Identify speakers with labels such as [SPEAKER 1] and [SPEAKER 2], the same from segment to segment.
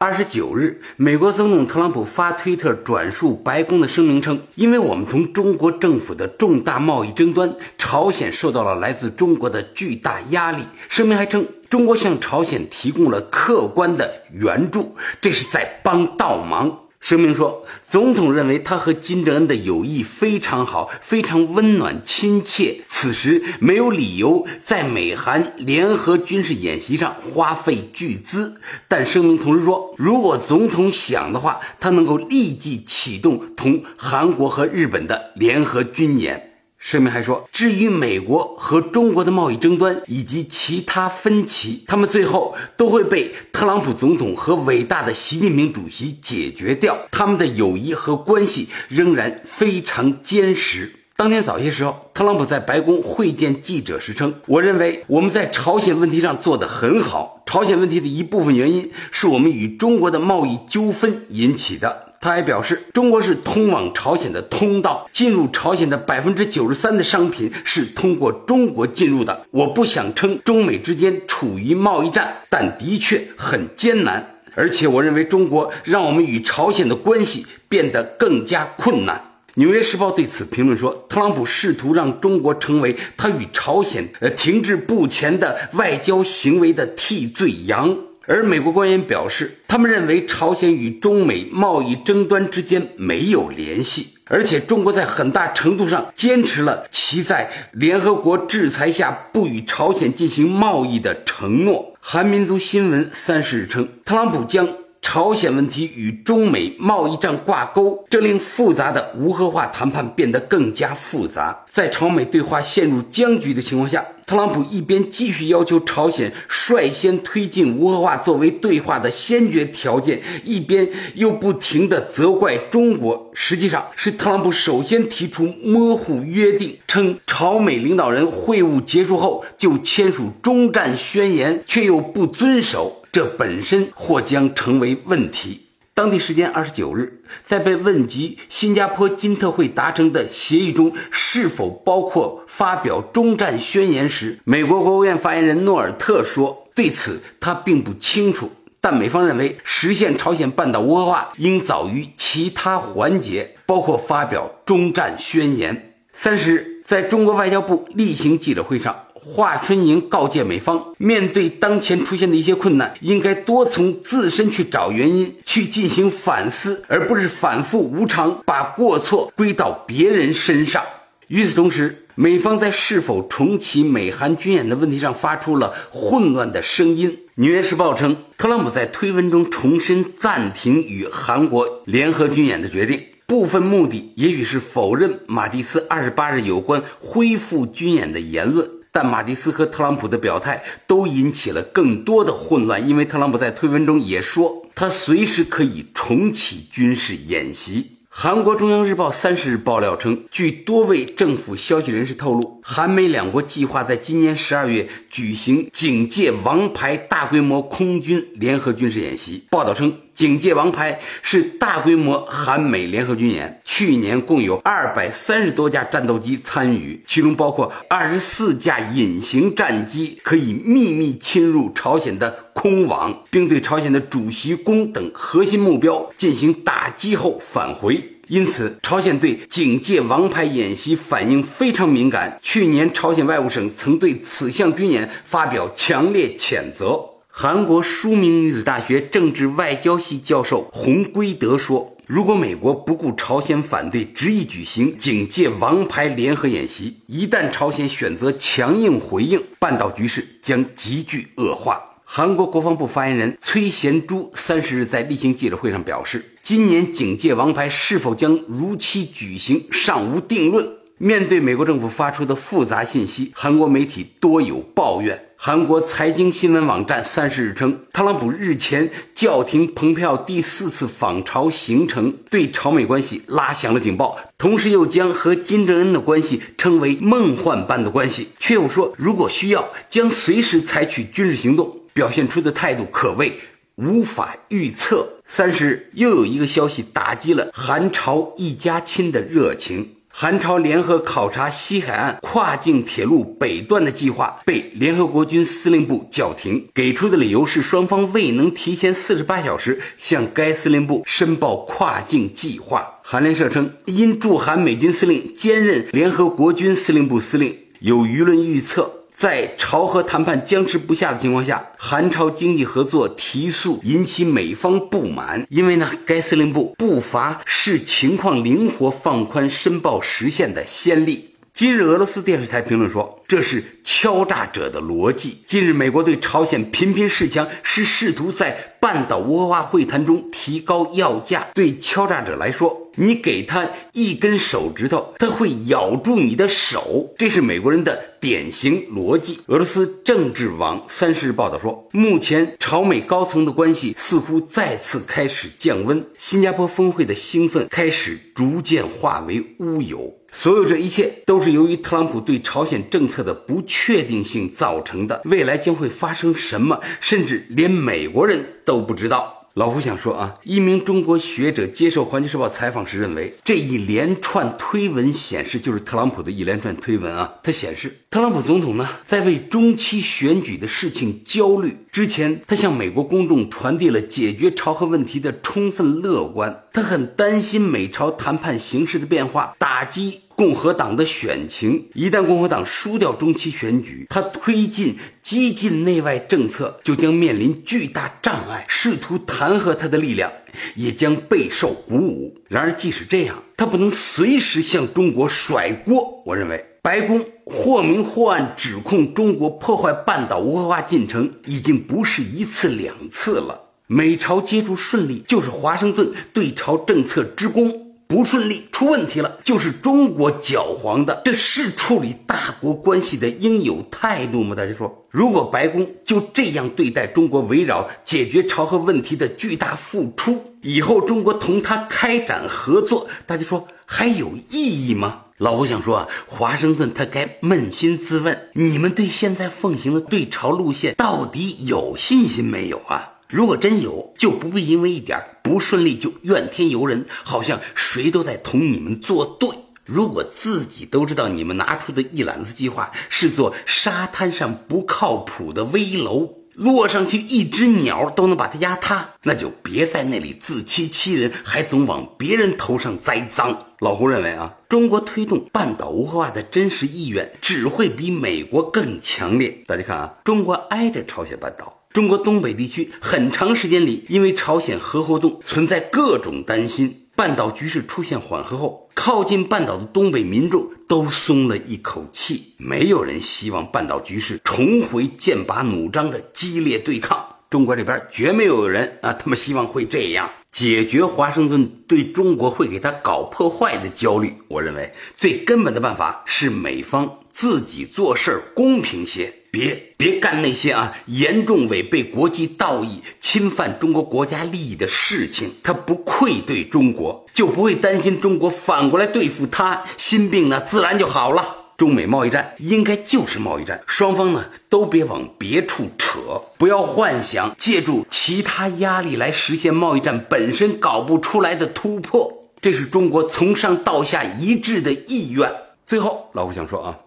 [SPEAKER 1] 二十九日，美国总统特朗普发推特转述白宫的声明称：“因为我们同中国政府的重大贸易争端，朝鲜受到了来自中国的巨大压力。”声明还称，中国向朝鲜提供了客观的援助，这是在帮倒忙。声明说，总统认为他和金正恩的友谊非常好，非常温暖亲切。此时没有理由在美韩联合军事演习上花费巨资。但声明同时说，如果总统想的话，他能够立即启动同韩国和日本的联合军演。声明还说，至于美国和中国的贸易争端以及其他分歧，他们最后都会被特朗普总统和伟大的习近平主席解决掉。他们的友谊和关系仍然非常坚实。当天早些时候，特朗普在白宫会见记者时称：“我认为我们在朝鲜问题上做得很好。朝鲜问题的一部分原因是我们与中国的贸易纠纷引起的。”他还表示，中国是通往朝鲜的通道，进入朝鲜的百分之九十三的商品是通过中国进入的。我不想称中美之间处于贸易战，但的确很艰难。而且，我认为中国让我们与朝鲜的关系变得更加困难。《纽约时报》对此评论说，特朗普试图让中国成为他与朝鲜呃停滞不前的外交行为的替罪羊。而美国官员表示，他们认为朝鲜与中美贸易争端之间没有联系，而且中国在很大程度上坚持了其在联合国制裁下不与朝鲜进行贸易的承诺。韩民族新闻三十日称，特朗普将。朝鲜问题与中美贸易战挂钩，这令复杂的无核化谈判变得更加复杂。在朝美对话陷入僵局的情况下，特朗普一边继续要求朝鲜率先推进无核化作为对话的先决条件，一边又不停地责怪中国。实际上，是特朗普首先提出模糊约定，称朝美领导人会晤结束后就签署终战宣言，却又不遵守。这本身或将成为问题。当地时间二十九日，在被问及新加坡金特会达成的协议中是否包括发表终战宣言时，美国国务院发言人诺尔特说：“对此他并不清楚。”但美方认为，实现朝鲜半岛无核化应早于其他环节，包括发表终战宣言。三十日，在中国外交部例行记者会上。华春莹告诫美方，面对当前出现的一些困难，应该多从自身去找原因，去进行反思，而不是反复无常，把过错归到别人身上。与此同时，美方在是否重启美韩军演的问题上发出了混乱的声音。《纽约时报》称，特朗普在推文中重申暂停与韩国联合军演的决定，部分目的也许是否认马蒂斯二十八日有关恢复军演的言论。但马蒂斯和特朗普的表态都引起了更多的混乱，因为特朗普在推文中也说，他随时可以重启军事演习。韩国中央日报三十日爆料称，据多位政府消息人士透露，韩美两国计划在今年十二月举行“警戒王牌”大规模空军联合军事演习。报道称。警戒王牌是大规模韩美联合军演，去年共有二百三十多架战斗机参与，其中包括二十四架隐形战机，可以秘密侵入朝鲜的空网，并对朝鲜的主席宫等核心目标进行打击后返回。因此，朝鲜对警戒王牌演习反应非常敏感。去年，朝鲜外务省曾对此项军演发表强烈谴责。韩国书明女子大学政治外交系教授洪圭德说：“如果美国不顾朝鲜反对，执意举行警戒王牌联合演习，一旦朝鲜选择强硬回应，半岛局势将急剧恶化。”韩国国防部发言人崔贤洙三十日在例行记者会上表示：“今年警戒王牌是否将如期举行尚无定论。”面对美国政府发出的复杂信息，韩国媒体多有抱怨。韩国财经新闻网站三十日称，特朗普日前叫停蓬佩奥第四次访朝行程，对朝美关系拉响了警报，同时又将和金正恩的关系称为梦幻般的关系，却又说如果需要将随时采取军事行动，表现出的态度可谓无法预测。三十日，又有一个消息打击了韩朝一家亲的热情。韩朝联合考察西海岸跨境铁路北段的计划被联合国军司令部叫停，给出的理由是双方未能提前四十八小时向该司令部申报跨境计划。韩联社称，因驻韩美军司令兼任联合国军司令部司令，有舆论预测。在朝核谈判僵持不下的情况下，韩朝经济合作提速引起美方不满。因为呢，该司令部不乏视情况灵活放宽申报时限的先例。今日俄罗斯电视台评论说，这是敲诈者的逻辑。近日，美国对朝鲜频频示强，是试图在半岛无核化会谈中提高要价。对敲诈者来说，你给他一根手指头，他会咬住你的手，这是美国人的典型逻辑。俄罗斯政治网三十日报道说，目前朝美高层的关系似乎再次开始降温，新加坡峰会的兴奋开始逐渐化为乌有。所有这一切都是由于特朗普对朝鲜政策的不确定性造成的，未来将会发生什么，甚至连美国人都不知道。老胡想说啊，一名中国学者接受《环球时报》采访时认为，这一连串推文显示，就是特朗普的一连串推文啊。他显示，特朗普总统呢，在为中期选举的事情焦虑之前，他向美国公众传递了解决朝核问题的充分乐观。他很担心美朝谈判形势的变化，打击。共和党的选情，一旦共和党输掉中期选举，他推进激进内外政策就将面临巨大障碍，试图弹劾他的力量也将备受鼓舞。然而，即使这样，他不能随时向中国甩锅。我认为，白宫或明或暗指控中国破坏半岛无核化进程，已经不是一次两次了。美朝接触顺利，就是华盛顿对朝政策之功。不顺利，出问题了，就是中国搅黄的，这是处理大国关系的应有态度吗？大家说，如果白宫就这样对待中国围绕解决朝核问题的巨大付出，以后中国同他开展合作，大家说还有意义吗？老胡想说啊，华盛顿他该扪心自问，你们对现在奉行的对朝路线到底有信心没有啊？如果真有，就不必因为一点不顺利就怨天尤人，好像谁都在同你们作对。如果自己都知道你们拿出的一揽子计划是座沙滩上不靠谱的危楼，落上去一只鸟都能把它压塌，那就别在那里自欺欺人，还总往别人头上栽赃。老胡认为啊，中国推动半岛无核化的真实意愿只会比美国更强烈。大家看啊，中国挨着朝鲜半岛。中国东北地区很长时间里，因为朝鲜核活动存在各种担心，半岛局势出现缓和后，靠近半岛的东北民众都松了一口气。没有人希望半岛局势重回剑拔弩张的激烈对抗。中国这边绝没有人啊，他们希望会这样解决华盛顿对中国会给他搞破坏的焦虑。我认为最根本的办法是美方自己做事儿公平些。别别干那些啊严重违背国际道义、侵犯中国国家利益的事情。他不愧对中国，就不会担心中国反过来对付他，心病呢自然就好了。中美贸易战应该就是贸易战，双方呢都别往别处扯，不要幻想借助其他压力来实现贸易战本身搞不出来的突破。这是中国从上到下一致的意愿。最后，老胡想说啊。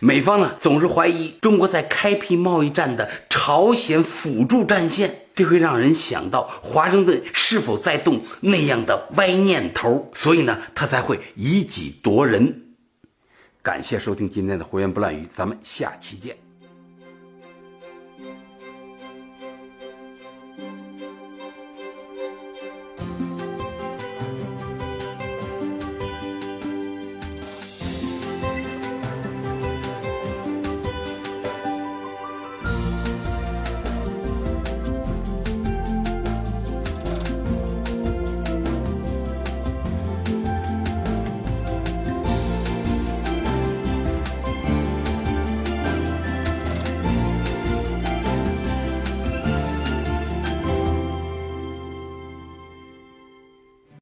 [SPEAKER 1] 美方呢总是怀疑中国在开辟贸易战的朝鲜辅助战线，这会让人想到华盛顿是否在动那样的歪念头，所以呢，他才会以己夺人。感谢收听今天的胡言不乱语，咱们下期见。